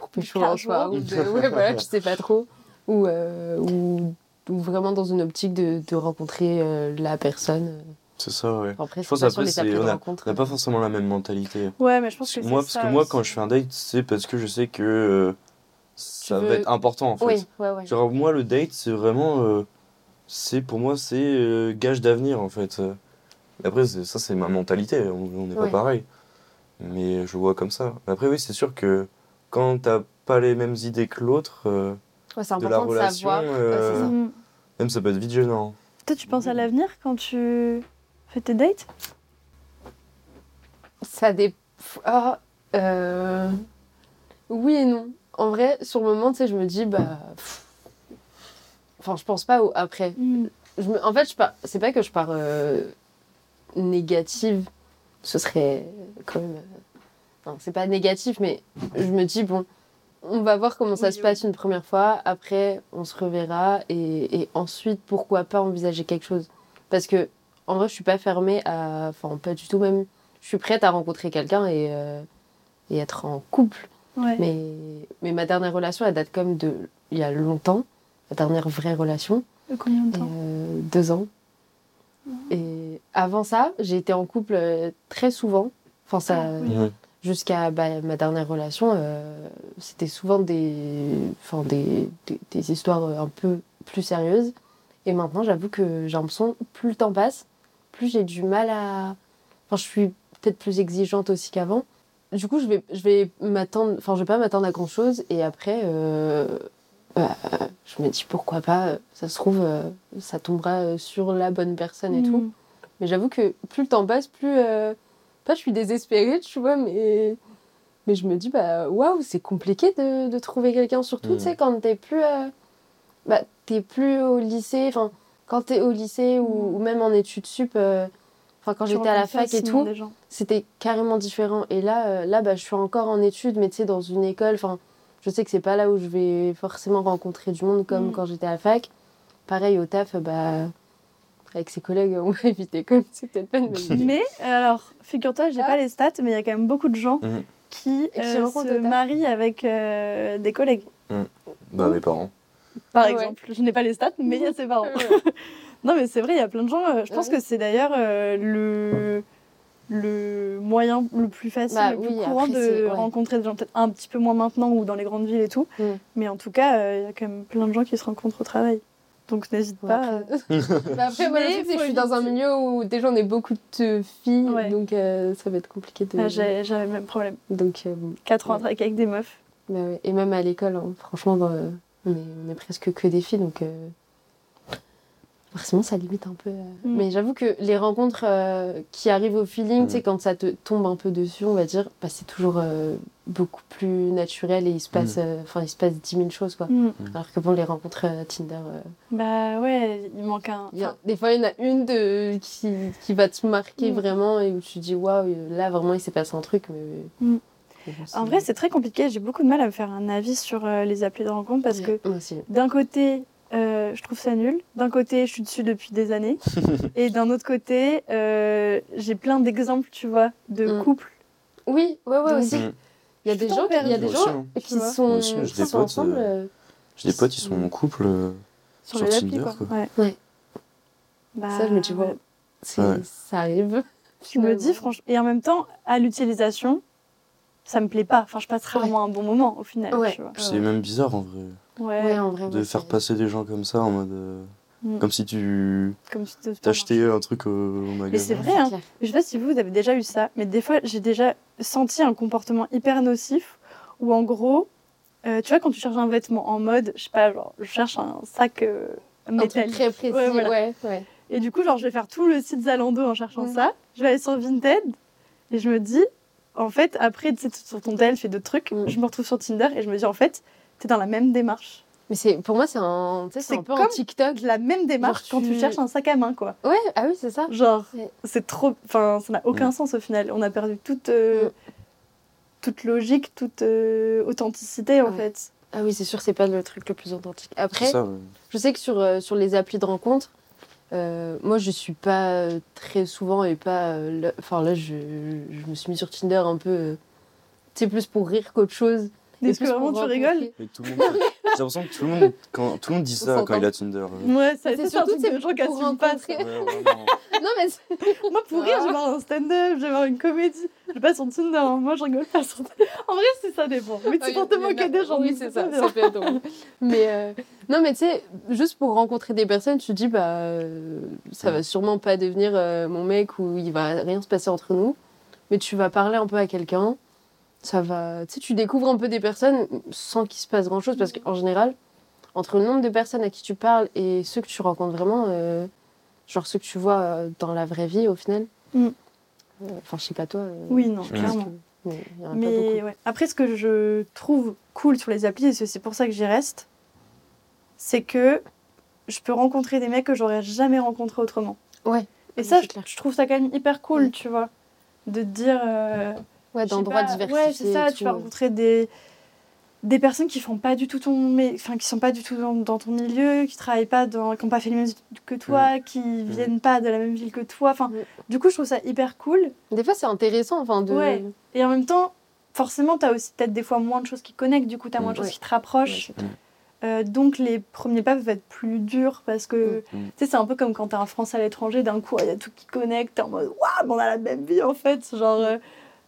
Pour pécho. Ou de- ouais, voilà, tu sais pas trop. Ou, euh, ou ou vraiment dans une optique de, de rencontrer euh, la personne. C'est ça, ouais. Après, Je pense après, c'est- on a- rencontre. On n'a pas forcément la même mentalité. Ouais, mais je pense que moi, c'est parce ça que moi, aussi. quand je fais un date, c'est parce que je sais que euh, ça veux- va être important en fait. Oui, ouais, ouais. Genre, moi, le date, c'est vraiment. euh, c'est pour moi, c'est euh, gage d'avenir en fait. Après, ça, c'est ma mentalité, on on n'est Ouais. pas pareil. Mais je vois comme ça. Après, oui, c'est sûr que quand t'as pas les mêmes idées que l'autre, euh, Ouais, de la de, relation. Ouais, euh, c'est ça. Mm. même ça peut être vite gênant. Toi, tu penses à l'avenir quand tu fais tes dates? Ça dépend. Ah, euh, Oui et non. En vrai, sur le moment, tu sais, je me dis, bah. pff. Enfin, je pense pas au après. Je me- En fait, je pars... c'est pas que je pars euh, négative. Ce serait quand même. Non, c'est pas négatif, mais je me dis, bon, on va voir comment ça Oui, se oui. passe une première fois. Après, on se reverra. Et, et ensuite, pourquoi pas envisager quelque chose Parce que, en vrai, je suis pas fermée à. Enfin, pas du tout même. Je suis prête à rencontrer quelqu'un et, euh, et être en couple. Ouais. Mais, mais ma dernière relation, elle date quand même de. Il y a longtemps. Ma dernière vraie relation. De combien de temps? Euh, deux ans. Et avant ça, j'ai été en couple euh, très souvent. Enfin, ça, Ah, oui. Jusqu'à bah, ma dernière relation, euh, c'était souvent des, enfin, des, des, des histoires un peu plus sérieuses. Et maintenant, j'avoue que j'ai l'impression, plus le temps passe, plus j'ai du mal à. Enfin, je suis peut-être plus exigeante aussi qu'avant. Du coup, je vais, je vais m'attendre. Enfin, je vais pas m'attendre à grand chose. Et après, euh, bah, je me dis pourquoi pas. Ça se trouve, euh, ça tombera sur la bonne personne et tout. Mm. Mais j'avoue que plus le temps passe, plus. euh, Pas, je suis désespérée, tu vois, mais. Mais je me dis, bah, waouh, c'est compliqué de, de trouver quelqu'un, surtout, Mm. tu sais, quand t'es plus. euh, Bah, t'es plus au lycée, enfin, quand t'es au lycée ou, ou même en études sup. euh, Enfin, quand j'étais à la fac et tout, c'était carrément différent. Et là, euh, là bah, je suis encore en études, mais tu sais, dans une école. Enfin, je sais que c'est pas là où je vais forcément rencontrer du monde comme Mm. quand j'étais à la fac. Pareil, au taf, bah, avec ses collègues, on va éviter comme c'est peut-être pas une bonne idée. Mais alors, figure-toi, j'ai Ah. pas les stats, mais il y a quand même beaucoup de gens Mhm. qui euh, rencontrent se marient avec euh, des collègues. Bah, mes parents. Par Ouais. exemple, je n'ai pas les stats, mais il y a ses parents. Ouais. non, mais c'est vrai, il y a plein de gens. euh, je pense Ouais. que c'est d'ailleurs euh, le le moyen le plus facile, Bah le plus oui, courant après, de ouais. rencontrer des gens, peut-être un petit peu moins maintenant ou dans les grandes villes et tout. Mm. Mais en tout cas, euh, il y a quand même plein de gens qui se rencontrent au travail. Donc n'hésite Ouais, pas. après- euh, Bah après, moi, le Mais truc, c'est que je suis dans un milieu où déjà on est beaucoup de filles, Ouais. donc euh, ça va être compliqué de. ah, j'ai- J'avais le même problème. donc, euh, bon. 4 ans Ouais. avec des meufs. Bah ouais. Et même à l'école, hein, franchement, dans, on, est, on est presque que des filles, donc euh, forcément ça limite un peu. euh. Mm. Mais j'avoue que les rencontres euh, qui arrivent au feeling, tu sais, Mm. quand ça te tombe un peu dessus, on va dire, bah, c'est toujours euh, beaucoup plus naturel et il se passe, euh, enfin, il se passe 10 000 choses, quoi. Mm. Alors que bon, les rencontres euh, Tinder, euh, Bah ouais, il manque un. il y a- des fois il y en a une de, qui, qui va te marquer Mm. vraiment et où tu te dis waouh, là vraiment il s'est passé un truc, mais. Mm. En vrai, c'est très compliqué. J'ai beaucoup de mal à me faire un avis sur euh, les applis de rencontre parce que d'un côté, euh, je trouve ça nul. D'un côté, je suis dessus depuis des années. et d'un autre côté, euh, j'ai plein d'exemples, tu vois, de Mm. couples. Oui, ouais, ouais, Donc, aussi. Mm. Il y a des gens, il y a des gens qui vois. sont, Moi aussi, j'ai qui des sont potes, ensemble. euh, euh, J'ai des potes, ils sont en couple. euh, Sur, Sur applis, Tinder, quoi. quoi. Ouais. Ouais. Bah, Ça, je me dis, ouais. Ouais. ça arrive. Je me dis, franchement. Et en même temps, à l'utilisation, ça me plaît pas. Enfin, je passe rarement un bon moment au final. Ouais. Tu vois. C'est même bizarre en vrai. Ouais. Ouais, en vrai. De ouais, faire passer des gens comme ça en mode. euh, Mm. Comme si tu Comme si t'achetais un truc au, au magasin. Mais c'est vrai, hein. Je sais pas si vous, vous avez déjà eu ça, mais des fois, j'ai déjà senti un comportement hyper nocif où, en gros, euh, tu vois, quand tu cherches un vêtement en mode, je sais pas, genre, je cherche un sac euh, Un truc métallique. très précis. Ouais, Ouais, voilà. ouais. Et du coup, genre, je vais faire tout le site Zalando en cherchant Ouais. ça. Je vais aller sur Vinted et je me dis, en fait, après, tu sais, sur ton tel, fais d'autres trucs. Mm. Je me retrouve sur Tinder et je me dis, en fait, t'es dans la même démarche. Mais c'est, pour moi, c'est un, tu c'est C'est un peu comme- un TikTok. La même démarche Genre, quand tu tu- cherches un sac à main, quoi. Ouais, ah oui, c'est ça. Genre, Ouais. c'est trop. Enfin, ça n'a aucun Mm. sens au final. On a perdu toute, euh, Mm. toute logique, toute euh, authenticité, en Ouais. fait. Ah oui, c'est sûr, c'est pas le truc le plus authentique. C'est Après, ça, ouais. Je sais que sur, euh, sur les applis de rencontre, euh, moi je suis pas très souvent et pas. euh, là- Enfin là, je, je me suis mis sur Tinder un peu. euh, tu sais, plus pour rire qu'autre chose. Est-ce que vraiment tu rigoles Avec tout le monde. l'impression que tout le monde, quand, tout le monde dit ça quand il a Tinder. euh. Ouais, ça, C'est surtout, des gens qui assument pas ça. Ouais. Non, mais Moi, pour rire, je vais voir un stand-up, je vais voir une comédie. Je vais pas sur Tinder, hein. moi je rigole pas sur En vrai, c'est ça dépend. Mais c'est pour te moquer des gens. Oui, c'est ça, ça drôle. Mais euh, non, mais tu sais, juste pour rencontrer des personnes, tu te dis, bah, euh, ça va sûrement pas devenir euh, mon mec ou il va rien se passer entre nous. Mais tu vas parler un peu à quelqu'un, ça va. Tu sais, tu découvres un peu des personnes sans qu'il se passe grand chose parce qu'en général, entre le nombre de personnes à qui tu parles et ceux que tu rencontres vraiment, euh, genre ceux que tu vois euh, dans la vraie vie au final. Mm. euh, Enfin, je sais pas toi. euh, Oui, non, clairement. que- mais y en a pas Mais beaucoup. ouais. après, ce que je trouve cool sur les applis, et c'est pour ça que j'y reste, c'est que je peux rencontrer des mecs que j'aurais jamais rencontrés autrement. Ouais. Et ça, je, trouve ça quand même hyper cool, tu vois. De te dire. euh, Ouais, je sais d'endroits diversifiés. Ouais, c'est ça, tu vas rencontrer des, des personnes qui font pas du tout ton. Enfin, qui sont pas du tout dans, dans ton milieu, qui travaillent pas dans. qui n'ont pas fait les mêmes études que toi, qui viennent pas de la même ville que toi. Enfin, Mm. du coup, je trouve ça hyper cool. Des fois, c'est intéressant. Enfin, de... Ouais. Et en même temps, forcément, tu as aussi peut-être des fois moins de choses qui connectent, du coup, tu as moins de Mm. choses Ouais. qui te rapprochent. Ouais. Euh, donc, les premiers pas peuvent être plus durs parce que, Mm. Mm. tu sais, c'est un peu comme quand tu as un Français à l'étranger, d'un coup, il y a tout qui connecte, t'es en mode, waouh, mais on a la même vie en fait. Genre, euh,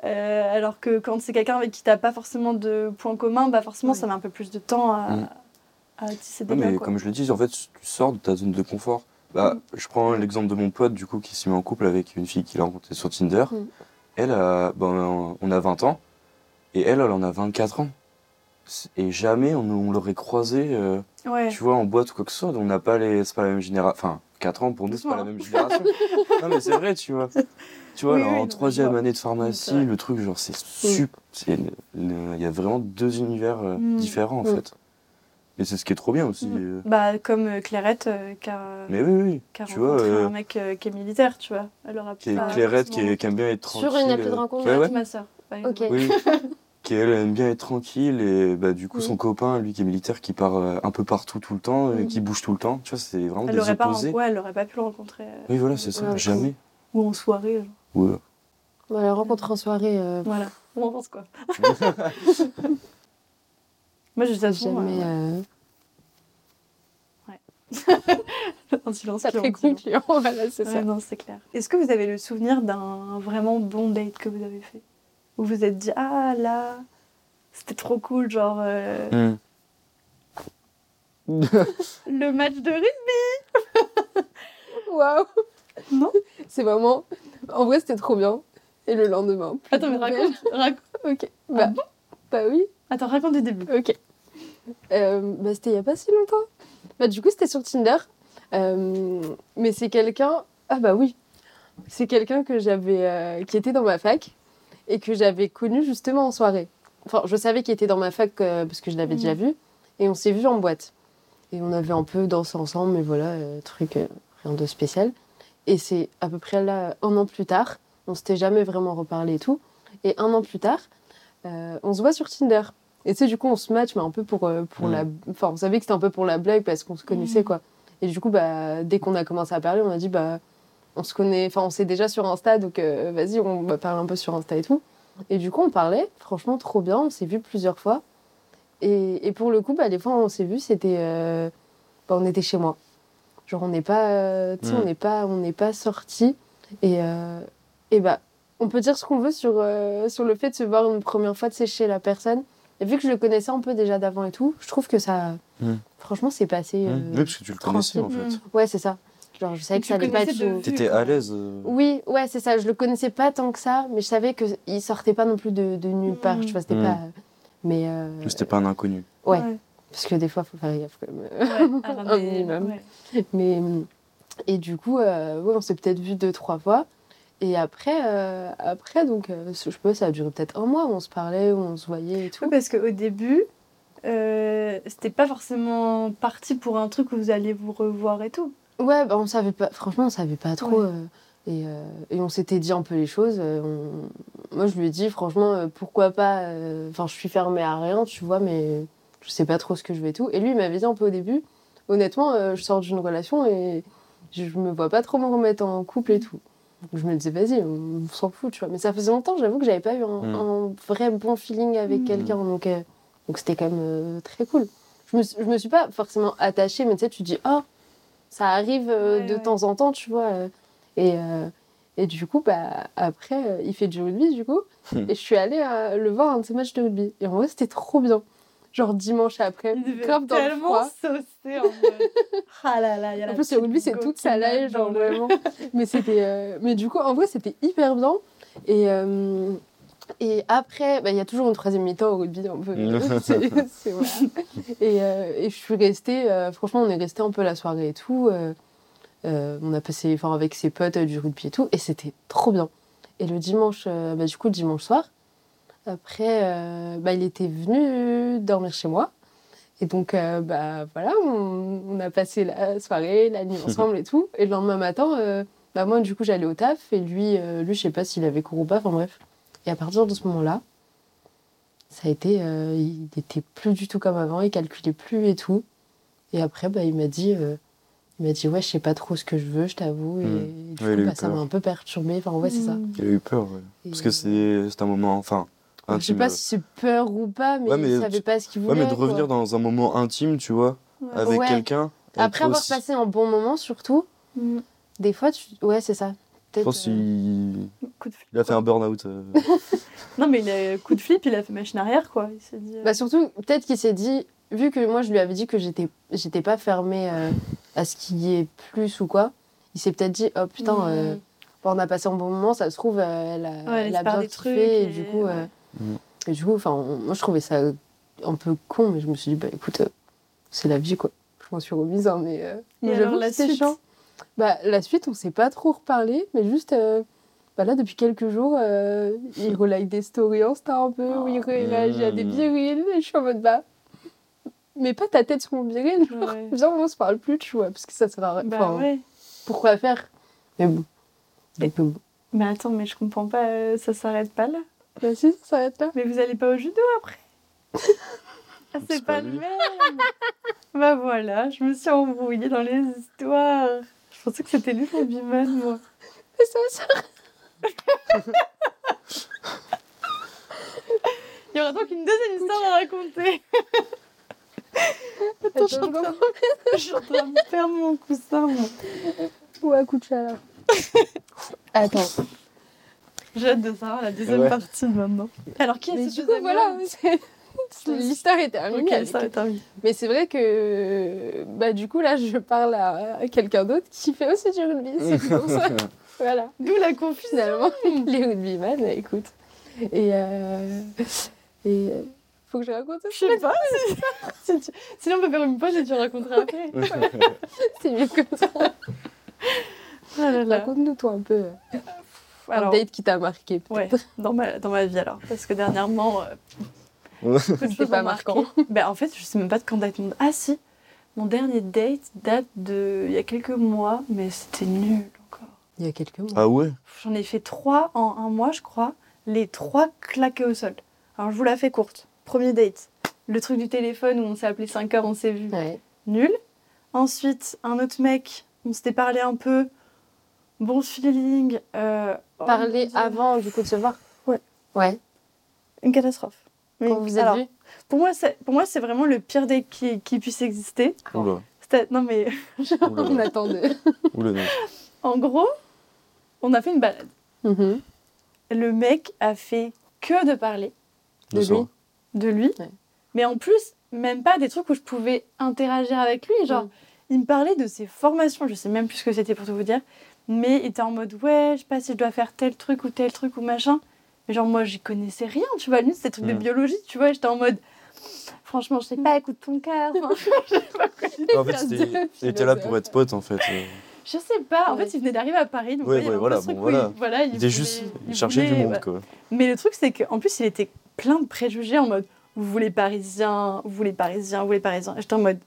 euh, alors que quand c'est quelqu'un avec qui t'as pas forcément de points communs, bah forcément, ça met un peu plus de temps à, Mm. à tisser des Ouais, liens, mais quoi. comme je le dis, en fait, tu sors de ta zone de confort. Bah, je prends l'exemple de mon pote, du coup, qui s'est mis en couple avec une fille qu'il a rencontrée sur Tinder. Mm. Elle, a, ben, on a 20 ans, et elle, elle en a 24 ans. Et jamais on, on l'aurait croisé, euh, Ouais. tu vois, en boîte ou quoi que ce soit. On n'a pas les, c'est pas la même génération. Enfin, 4 ans pour nous, c'est pas la même génération. non, mais c'est vrai, tu vois. Tu vois, Oui, là, oui, en troisième année de pharmacie, le truc, genre, c'est super. Il y a vraiment deux univers euh, Mm. différents, en Mm. fait. Et c'est ce qui est trop bien aussi. Mm. euh. Bah, comme euh, Clarette qui, a, Mais oui, oui. a tu vois, euh, un mec euh, qui est militaire, tu vois. Aura qui est Clairette, qui, est- qui aime bien être Sur tranquille. une appli de euh, rencontre Ouais, ouais. ma soeur. Ok. Oui. qui elle aime bien être tranquille et bah, du coup Oui. son copain, lui qui est militaire, qui part euh, un peu partout tout le temps, euh, Mhm. qui bouge tout le temps. Tu vois, c'est vraiment Elle des aurait pas, opposés. ouais, elle aurait pas pu le rencontrer. euh, Oui, voilà, c'est ça. Ouais, Jamais. Ou en soirée. genre. Ouais. Bah, la rencontre en soirée, euh, Voilà. On en pense quoi? Moi, je t'avoue. jamais. euh, euh, un silence Ça long. concluant, voilà, c'est Ouais, ça. non, c'est clair. Est-ce que vous avez le souvenir d'un vraiment bon date que vous avez fait? Où vous vous êtes dit, ah là, c'était trop cool, genre euh, Hmm. le match de rugby Waouh Non C'est vraiment. En vrai, c'était trop bien. Et le lendemain. plus Attends, mais de nouvelles. raconte, raconte. Ok. Bah, bon bah oui. Attends, raconte du début. Ok. Euh, bah, c'était il y a pas si longtemps. Bah, du coup, c'était sur Tinder. Euh, mais c'est quelqu'un. Ah, bah oui. C'est quelqu'un que j'avais. euh, qui était dans ma fac et que j'avais connu justement en soirée. Enfin, je savais qu'il était dans ma fac euh, parce que je l'avais Mhm. déjà vu. Et on s'est vu en boîte. Et on avait un peu dansé ensemble, mais voilà, euh, truc, euh, rien de spécial. Et c'est à peu près là, un an plus tard. On s'était jamais vraiment reparlé et tout. Et un an plus tard, euh, on se voit sur Tinder. Et tu sais, du coup, on se match, mais un peu pour, euh, pour la. Enfin, on savait que c'était un peu pour la blague parce qu'on se connaissait, Mm. quoi. Et du coup, bah, dès qu'on a commencé à parler, on a dit, bah, on se connaît. Enfin, on s'est déjà sur Insta, donc euh, vas-y, on va parler un peu sur Insta et tout. Et du coup, on parlait, franchement, trop bien. On s'est vu plusieurs fois. Et, et pour le coup, bah, les fois où on s'est vu, c'était. euh, bah, on était chez moi. Genre, on n'est pas. euh, tu sais, Mm. on n'est pas, on n'est pas sortis. Et, euh, et bah, on peut dire ce qu'on veut sur, euh, sur le fait de se voir une première fois, de sais, chez la personne. Et vu que je le connaissais un peu déjà d'avant et tout, je trouve que ça. Mm. Franchement, c'est passé. euh, Hmm. Oui, parce que tu le connaissais en fait. Mm. Ouais, c'est ça. Genre, je savais que ça allait pas être. T'étais à l'aise. euh, Oui, ouais, c'est ça. Je le connaissais pas tant que ça, mais je savais qu'il sortait pas non plus de, de nulle part. Mm. Tu vois, c'était Mm. pas. Mais. euh, mais C'était pas un inconnu. Ouais. Ouais. Parce que des fois, faut faire gaffe quand même. Ouais, à Un minimum. ouais. Mais hum, et du coup, euh, ouais, on s'est peut-être vu deux trois fois. Et après, euh, après donc, euh, je pas, ça a duré peut-être un mois où on se parlait, où on se voyait et tout. Oui, parce qu'au début, euh, c'était pas forcément parti pour un truc où vous alliez vous revoir et tout. Ouais, bah, on savait pas. Franchement, on savait pas trop. Euh, et, euh, et on s'était dit un peu les choses. euh, on- Moi, je lui ai dit, franchement, euh, pourquoi pas. euh, Enfin, je suis fermée à rien, tu vois, mais je sais pas trop ce que je veux et tout. Et lui, il m'avait dit un peu au début, honnêtement, euh, je sors d'une relation et je me vois pas trop me remettre en couple et tout. Donc, je me disais, vas-y, on s'en fout, tu vois. Mais ça faisait longtemps, j'avoue que j'avais pas eu un, Mm. un vrai bon feeling avec Mm. quelqu'un. Donc, euh, donc c'était quand même euh, très cool. je me, je me suis pas forcément attachée, mais tu sais, tu dis, oh, ça arrive euh, Ouais, de ouais. temps en temps, tu vois. euh, et, euh, et du coup, bah, après, euh, il fait du rugby, du coup. et je suis allée euh, le voir à un de ses matchs de rugby. Et en vrai, c'était trop bien. Genre dimanche après, Il grave dans le tellement froid. saucer en mode. Ah là là, y a la En plus, rugby, c'est toute sa dans genre le- vraiment. mais c'était. euh, Mais du coup, en vrai, c'était hyper bien. Et. euh, Et après, bah, il y a toujours une troisième mi-temps au rugby, un peu. C'est- c'est- voilà. et, euh, et je suis restée, euh, franchement, on est resté un peu la soirée et tout. euh, euh, on a passé, enfin, avec ses potes euh, du rugby et tout, et c'était trop bien. Et le dimanche, euh, bah, du coup, le dimanche soir, après, euh, bah, il était venu dormir chez moi. Et donc, euh, bah, voilà, on, on a passé la soirée, la nuit ensemble et tout. Et le lendemain matin, euh, bah, moi, du coup, j'allais au taf. Et lui, euh, lui je sais pas s'il avait cours ou pas, enfin bref. Et à partir de ce moment-là, ça a été. il était plus du tout comme avant, il calculait plus et tout. Et après, bah, il m'a dit. il m'a dit, ouais, je sais pas trop ce que je veux, je t'avoue. Et Mm. du Ouais, il coup, a eu bah, ça m'a un peu perturbée. Enfin, ouais, c'est ça. Il a eu peur, ouais. Et- Parce que c'est c'est un moment, enfin, Je sais pas si c'est peur ou pas, mais, Ouais, mais il savait pas ce qu'il Ouais, voulait. mais de revenir quoi. dans un moment intime, tu vois, Ouais. avec Ouais. quelqu'un. Après avoir aussi- passé un bon moment, surtout, Mm. des fois, tu... ouais, c'est ça. Je pense euh, qu'il Coup de flip. il a fait un burn-out. euh. Non, mais il a coup de flip, il a fait machine arrière, quoi. Il s'est dit. euh, Bah surtout, peut-être qu'il s'est dit, vu que moi je lui avais dit que j'étais, j'étais pas fermée euh, à ce qu'il y ait plus ou quoi, il s'est peut-être dit, oh putain, Mm. euh, bon, on a passé un bon moment, ça se trouve, euh, elle a, Ouais, elle elle a espère bien des kiffé, trucs et, et- du coup, euh, Mm. et du coup, enfin, moi je trouvais ça un peu con, mais je me suis dit, bah écoute, euh, c'est la vie quoi. Je m'en suis remise, hein, mais, euh, mais alors, que la c'était suite chiant. Bah la suite, on s'est pas trop reparlé, mais juste. euh, bah là, depuis quelques jours, euh, il relike des stories Insta un peu, où il ré- réagit à des Mm. virils, et je suis en mode bah. Mets pas ta tête sur mon viril, genre. Ouais. Viens, on se parle plus, tu vois, parce que ça sert à rien. Bah ouais. Pourquoi faire? Mais bon. Euh, bon. Mais attends, mais je comprends pas, euh, ça s'arrête pas là Bah si, ça s'arrête là. Mais vous allez pas au judo après Ah, c'est pas pas le même Bah voilà, je me suis embrouillée dans les histoires. Je pensais que c'était lui mon biman, moi. Mais ça, ça... Il y aura donc une deuxième histoire à raconter. Attends, je suis en train- Je suis en train de perdre mon coussin, moi. Ou à coup de chaleur. Attends. J'ai hâte de savoir la deuxième Ouais. partie maintenant. Alors, qui est Mais ce du coup, deuxième voilà, l'histoire est terminée. Ça. Mais c'est vrai que, bah, du coup, là, je parle à, quelqu'un d'autre qui fait aussi du rugby. C'est pour ça. Voilà. D'où la confusion. Finalement, les rugbyman, écoute. Et. Euh... Et. euh, Faut que je raconte Je sais pas. si- si tu- Sinon, on peut faire une pause et tu raconteras après. C'est mieux comme ça. Ah. Raconte-nous, toi, un peu. Un Alors, date qui t'a marqué, ouais, peut-être. dans ma, dans ma vie alors. Parce que dernièrement, euh, C'était pas marquant. Ben, en fait, je sais même pas de quand date mon. Ah si Mon dernier date date de. il y a quelques mois, mais c'était nul encore. Il y a quelques mois. Ah ouais? J'en ai fait trois en un mois, je crois. Les trois claqués au sol. Alors, je vous la fais courte. Premier date. Le truc du téléphone où on s'est appelé 5 heures, on s'est vu. Ouais. Nul. Ensuite, un autre mec, on s'était parlé un peu. Bon feeling. euh, Parler avant, du coup, de se voir Ouais. Ouais. Une catastrophe. Mais- Quand vous êtes alors, vus Pour moi, c'est pour moi, c'est vraiment le pire date qui, qui puisse exister. Oula. C'était- Non, mais On Oula. attend de. Oula, non. en gros, on a fait une balade. Mhm. Le mec a fait que de parler De lui. de lui. Ouais. Mais en plus, même pas des trucs où je pouvais interagir avec lui. Genre, Mm. il me parlait de ses formations. Je sais même plus ce que c'était pour tout vous dire. Mais il était en mode, ouais, je sais pas si je dois faire tel truc ou tel truc ou machin. Mais genre, moi, j'y connaissais rien. Tu vois, lui, c'était des trucs de Mm. biologie. Tu vois, j'étais en mode, franchement, je sais pas, écoute ton cœur. En fait, il était là pour être pote, en fait. euh. Je sais pas. En Ouais. fait, il venait d'arriver à Paris. Donc, Ouais, ouais, il voilà, bon, où il- voilà. voilà, Il il était juste. il du monde, quoi. Mais le truc, c'est qu'en plus, il était plein de préjugés en mode vous voulez parisien, vous voulez parisien, vous voulez parisien. J'étais en mode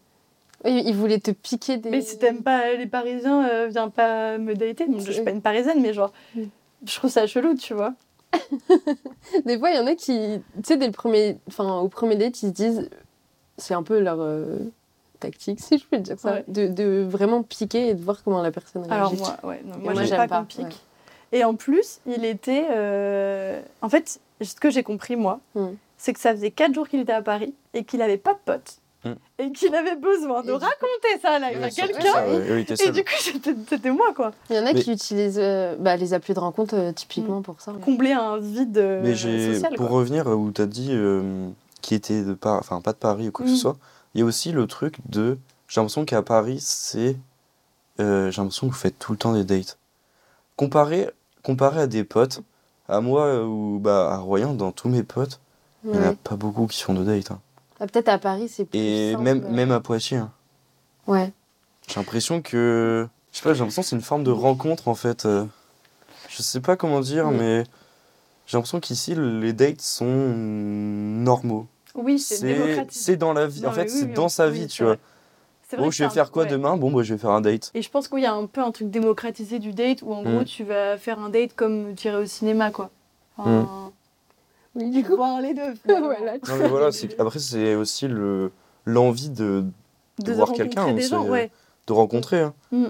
Oui, il voulait te piquer des. mais si t'aimes pas les parisiens, euh, viens pas me dater. Bon, je suis pas une parisienne, mais genre, je trouve ça chelou, tu vois. Des fois, il y en a qui, tu sais, dès le premier, enfin, au premier date, ils se disent, c'est un peu leur euh, tactique, si je peux dire ça, Ouais. de, de vraiment piquer et de voir comment la personne réagit. Alors moi, ouais, non, moi, moi, j'aime pas, qu'on pique. ouais. Et en plus, il était. euh, En fait, ce que j'ai compris, moi, Mm. c'est que ça faisait 4 jours qu'il était à Paris et qu'il avait pas de potes. Mm. et qu'il avait besoin de Et du- raconter ça là à quelqu'un. oui, Et seul. du coup, c'était moi quoi. Il y en a Mais- qui utilisent euh, bah, les applis de rencontre euh, typiquement pour ça. Combler un vide euh, Mais j'ai, social. pour quoi. revenir où t'as dit euh, qui était de Paris, enfin pas de Paris ou quoi que Mm. ce soit, il y a aussi le truc de, j'ai l'impression qu'à Paris, c'est, euh, j'ai l'impression que vous faites tout le temps des dates. Comparé, comparé à des potes, à moi ou bah à Royan, dans tous mes potes, il n'y en a pas beaucoup qui font de dates. hein. Ah, Peut-être à Paris, c'est plus Et simple, même, euh. même à Poitiers. hein. Ouais. J'ai l'impression que. Je sais pas, j'ai l'impression que c'est une forme de rencontre en fait. euh. Je sais pas comment dire, Mm. mais j'ai l'impression qu'ici les dates sont normaux. Oui, c'est démocratique. c'est dans la vie. Non, en fait, oui, c'est oui, dans sa vie, tu vois. Bon, que je vais faire quoi ouais. demain? Bon, bah, je vais faire un date. Et je pense qu'il y a un peu un truc démocratisé du date où en Mm. gros tu vas faire un date comme tu irais au cinéma quoi. Enfin, Oui, du coup, voir les deux. voilà. Non, mais voilà, c'est- après, c'est aussi le l'envie de, De, voir rencontrer quelqu'un, des c'est- gens, ouais. de rencontrer. hein. Mm.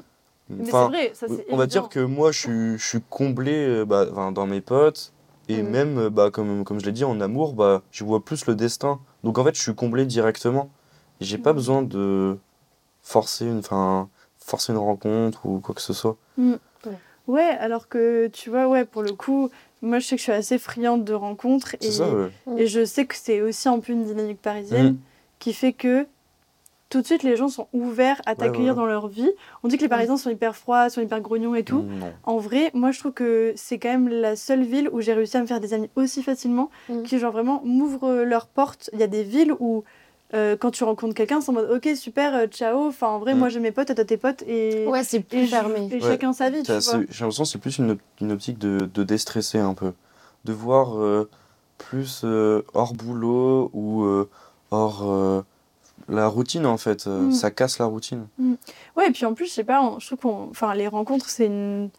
Mais Enfin, c'est vrai, ça c'est on va dire que moi, je suis, je suis comblé euh, bah, enfin, dans mes potes. Et même, euh, bah, comme, comme je l'ai dit, en amour, bah, je vois plus le destin. Donc en fait, je suis comblé directement. Et J'ai pas Mhm. besoin de forcer une, enfin, forcer une rencontre ou quoi que ce soit. Ouais, alors que tu vois, ouais, pour le coup, moi je sais que je suis assez friande de rencontres C'est et, ça, ouais. et je sais que c'est aussi un peu une dynamique parisienne Mhm. qui fait que tout de suite les gens sont ouverts à t'accueillir voilà. dans leur vie. On dit que les Parisiens sont hyper froids, sont hyper grognons et tout. En vrai, moi je trouve que c'est quand même la seule ville où j'ai réussi à me faire des amis aussi facilement, qui genre vraiment m'ouvrent leurs portes. Il y a des villes où euh, quand tu rencontres quelqu'un, c'est en mode ok super, euh, ciao. Enfin en vrai, Mhm. moi j'ai mes potes, toi t'as tes potes et, Ouais, c'est et, plus je- fermé. et Ouais. chacun sa vie, J'ai l'impression que c'est plus une, op- une optique de, de déstresser un peu. De voir euh, plus euh, hors boulot ou euh, hors euh, la routine en fait. Mm. Ça casse la routine. Ouais, et puis en plus, je sais pas, on- je trouve qu'on. Enfin, les rencontres, c'est une,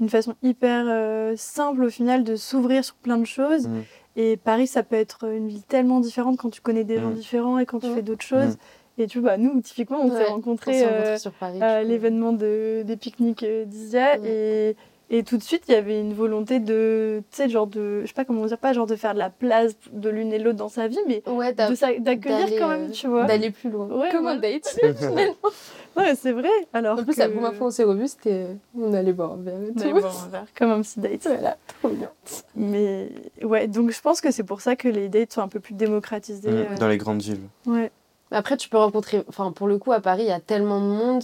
une façon hyper euh, simple au final de s'ouvrir sur plein de choses. Mm. Et Paris, ça peut être une ville tellement différente quand tu connais des gens Mm. différents et quand tu Mm. fais d'autres choses. Et tu vois, bah, nous, typiquement, on s'est Ouais, On rencontrés s'est euh, sur Paris. l'événement de, des pique-niques euh, d'Isia. Mm. Et, et tout de suite, il y avait une volonté de. Tu sais, genre de. Je sais pas comment dire, pas genre de faire de la place de l'une et l'autre dans sa vie, mais Ouais, d'accueillir quand même, tu vois. D'aller plus loin. Ouais, Comme un date. Ouais, c'est vrai. Alors En plus, que... la première fois où on s'est revus, c'était. On allait boire un verre et On allait tout. boire un verre, comme un petit date. Voilà, trop bien. Mais ouais, donc je pense que c'est pour ça que les dates sont un peu plus démocratisées. Mm. euh, Dans les grandes villes. Ouais. Après, tu peux rencontrer. Enfin, pour le coup, à Paris, il y a tellement de monde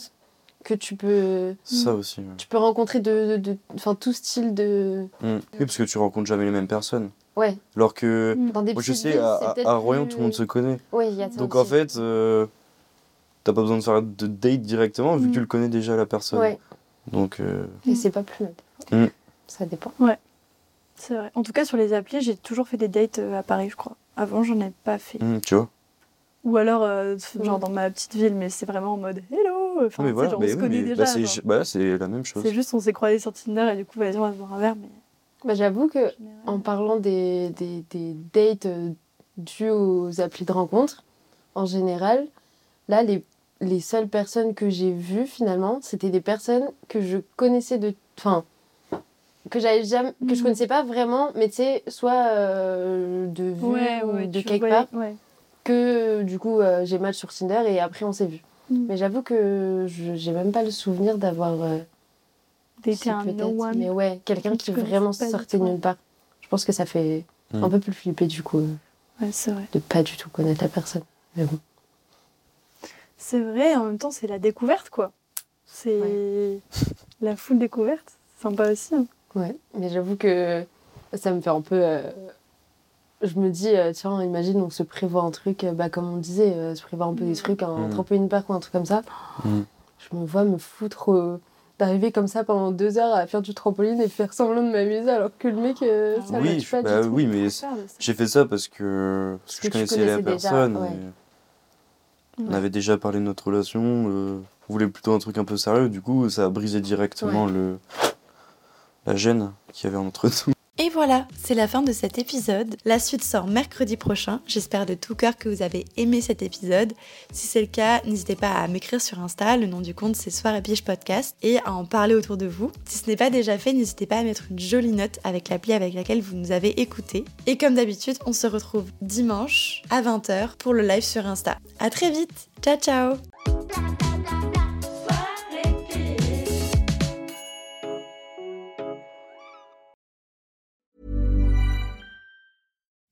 que tu peux. Ça aussi. ouais. Tu peux rencontrer de. de, de- Enfin, tout style de. Mm. Oui, parce que tu rencontres jamais les mêmes personnes. Ouais, Alors que. dans des Moi, je sais, villes, à, à- Royan, plus- tout le monde se connaît. Ouais, il y a ça Donc aussi. en fait, euh, t'as pas besoin de faire de date directement vu Mm. que tu le connais déjà la personne. Ouais, Donc, euh, et c'est pas plus mal. Mm. Ça dépend. C'est vrai. En tout cas, sur les applis, j'ai toujours fait des dates euh, à Paris, je crois. Avant, j'en ai pas fait. mm, tu vois. Ou alors, euh, genre Mm. dans ma petite ville, mais c'est vraiment en mode hello. Enfin, mais voilà, genre, mais on se oui, connaît mais déjà. bah, c'est genre. bah, c'est la même chose. C'est juste, on s'est croisés sur Tinder et du coup, vas-y, on va se boire un verre. Mais Bah, J'avoue que en général, en parlant des, des, des dates euh, dues aux applis de rencontre, en général, là, les, les seules personnes que j'ai vues finalement, c'était des personnes que je connaissais de. Enfin, que j'avais jamais que je Mhm. connaissais pas vraiment mais tu sais soit euh, de vue ouais, ou ouais, de tu quelque part Ouais. Que du coup euh, j'ai match sur Tinder et après on s'est vu Mhm. mais j'avoue que je j'ai même pas le souvenir d'avoir euh, si, un no one. mais ouais quelqu'un que qui vraiment sortait nulle part je pense que ça fait Mhm. un peu plus flipper du coup euh, Ouais, c'est vrai. de pas du tout connaître la personne mais bon C'est vrai, en même temps, c'est la découverte, quoi. C'est la full découverte. C'est sympa aussi. hein. Ouais, mais j'avoue que ça me fait un peu. euh, Je me dis, euh, tiens, imagine, on se prévoit un truc, euh, bah, comme on disait, euh, se prévoit un peu des Mm. trucs, un Mm. trampoline park ou un truc comme ça. Mm. Je me vois me foutre euh, d'arriver comme ça pendant deux heures à faire du trampoline et faire semblant de m'amuser alors que le mec, euh, Ah ça oui, pas bah du tout. oui, mais j'ai fait ça parce que, parce que que je connaissais la déjà, personne. ouais. et On avait déjà parlé de notre relation. euh, on voulait plutôt un truc un peu sérieux. Du coup, ça a brisé directement le la gêne qu'il y avait entre nous. Et voilà, c'est la fin de cet épisode. La suite sort mercredi prochain. J'espère de tout cœur que vous avez aimé cet épisode. Si c'est le cas, n'hésitez pas à m'écrire sur Insta. Le nom du compte c'est Soir et Piche Podcast et à en parler autour de vous. Si ce n'est pas déjà fait, n'hésitez pas à mettre une jolie note avec l'appli avec laquelle vous nous avez écouté. Et comme d'habitude, on se retrouve dimanche à 20h pour le live sur Insta. À très vite. Ciao ciao.